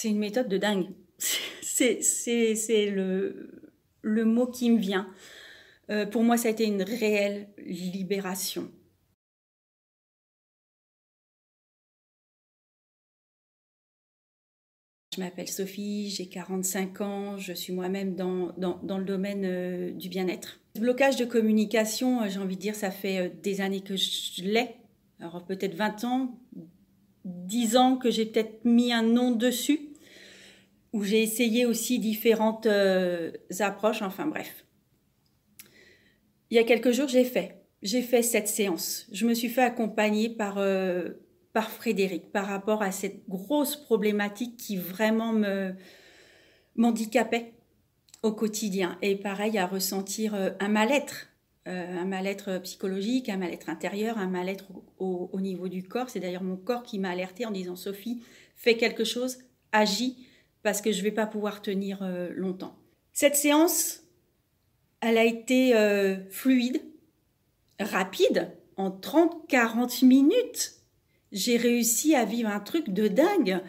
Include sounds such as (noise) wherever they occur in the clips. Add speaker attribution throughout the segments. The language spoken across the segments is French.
Speaker 1: C'est une méthode de dingue. (laughs) C'est le, mot qui me vient. Euh, pour moi, ça a été une réelle libération. Je m'appelle Sophie, j'ai 45 ans, je suis moi-même dans, le domaine euh, du bien-être. blocage de communication, euh, j'ai envie de dire, ça fait des années que je l'ai. Alors peut-être 20 ans, 10 ans que j'ai peut-être mis un nom dessus où j'ai essayé aussi différentes euh, approches, enfin bref. Il y a quelques jours, j'ai fait. J'ai fait cette séance. Je me suis fait accompagner par, euh, par Frédéric par rapport à cette grosse problématique qui vraiment me m'handicapait au quotidien. Et pareil, à ressentir euh, un mal-être, un mal-être psychologique, un mal-être intérieur, un mal-être au, au, niveau du corps. C'est d'ailleurs mon corps qui m'a alerté en disant Sophie, fais quelque chose, agis parce que je ne vais pas pouvoir tenir euh, longtemps. Cette séance, elle a été euh, fluide, rapide, en 30-40 minutes. J'ai réussi à vivre un truc de dingue.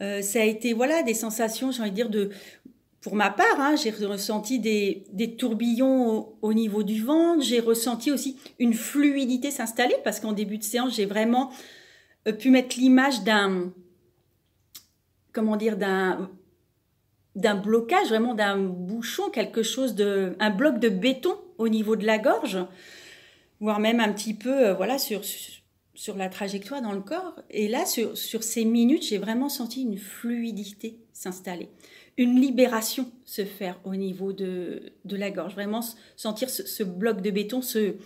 Speaker 1: Euh, ça a été voilà des sensations, j'ai envie de dire de pour ma part, hein, j'ai ressenti des, des tourbillons au, niveau du ventre, j'ai ressenti aussi une fluidité s'installer parce qu'en début de séance, j'ai vraiment pu mettre l'image d'un comment dire, d'un d'un blocage, vraiment d'un bouchon, quelque chose de, un bloc de béton au niveau de la gorge, voire même un petit peu, euh, voilà, sur, sur la trajectoire dans le corps. Et là, sur, sur ces minutes, j'ai vraiment senti une fluidité s'installer, une libération se faire au niveau de, de la gorge, vraiment sentir ce, bloc de béton se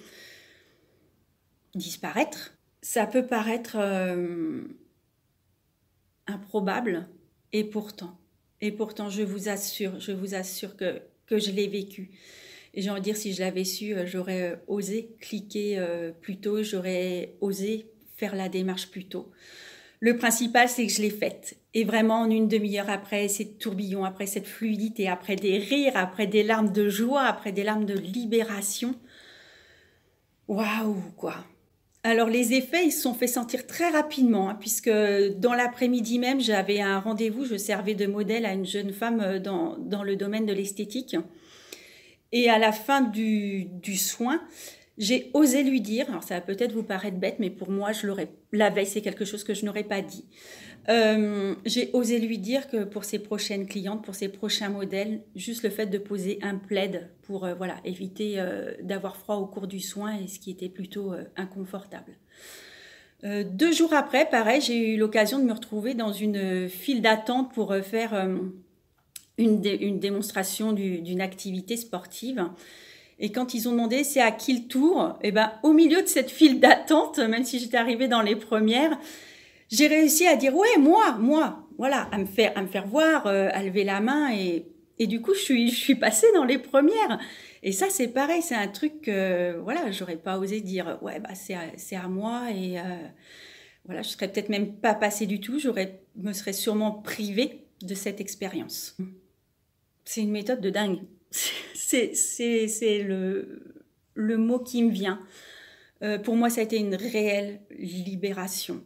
Speaker 1: disparaître. Ça peut paraître euh, improbable, et pourtant, et pourtant, je vous assure, je vous assure que, que je l'ai vécu. Et j'ai envie de dire, si je l'avais su, euh, j'aurais euh, osé cliquer euh, plus tôt, j'aurais osé faire la démarche plus tôt. Le principal, c'est que je l'ai faite. Et vraiment, en une demi-heure après ces tourbillons, après cette fluidité, après des rires, après des larmes de joie, après des larmes de libération, waouh, quoi. Alors les effets, ils se sont fait sentir très rapidement, hein, puisque dans l'après-midi même, j'avais un rendez-vous, je servais de modèle à une jeune femme euh, dans, le domaine de l'esthétique. Et à la fin du soin, j'ai osé lui dire, alors ça va peut-être vous paraître bête, mais pour moi, je l'aurais, la veille, c'est quelque chose que je n'aurais pas dit. Euh, j'ai osé lui dire que pour ses prochaines clientes, pour ses prochains modèles, juste le fait de poser un plaid pour euh, voilà éviter euh, d'avoir froid au cours du soin et ce qui était plutôt inconfortable. deux jours après, pareil, j'ai eu l'occasion de me retrouver dans une file d'attente pour faire une, une, démonstration d'une activité sportive. Et quand ils ont demandé c'est à qui le tour, et eh ben au milieu de cette file d'attente, même si j'étais arrivée dans les premières, j'ai réussi à dire ouais moi moi voilà à me faire à me faire voir euh, à lever la main et et du coup je suis je suis passée dans les premières. Et ça c'est pareil c'est un truc que voilà j'aurais pas osé dire ouais bah c'est c'est à moi et euh, voilà je serais peut-être même pas passée du tout j'aurais me serais sûrement privée de cette expérience. C'est une méthode de dingue (laughs) c'est le mot qui me vient. Euh, pour moi ça a été une réelle libération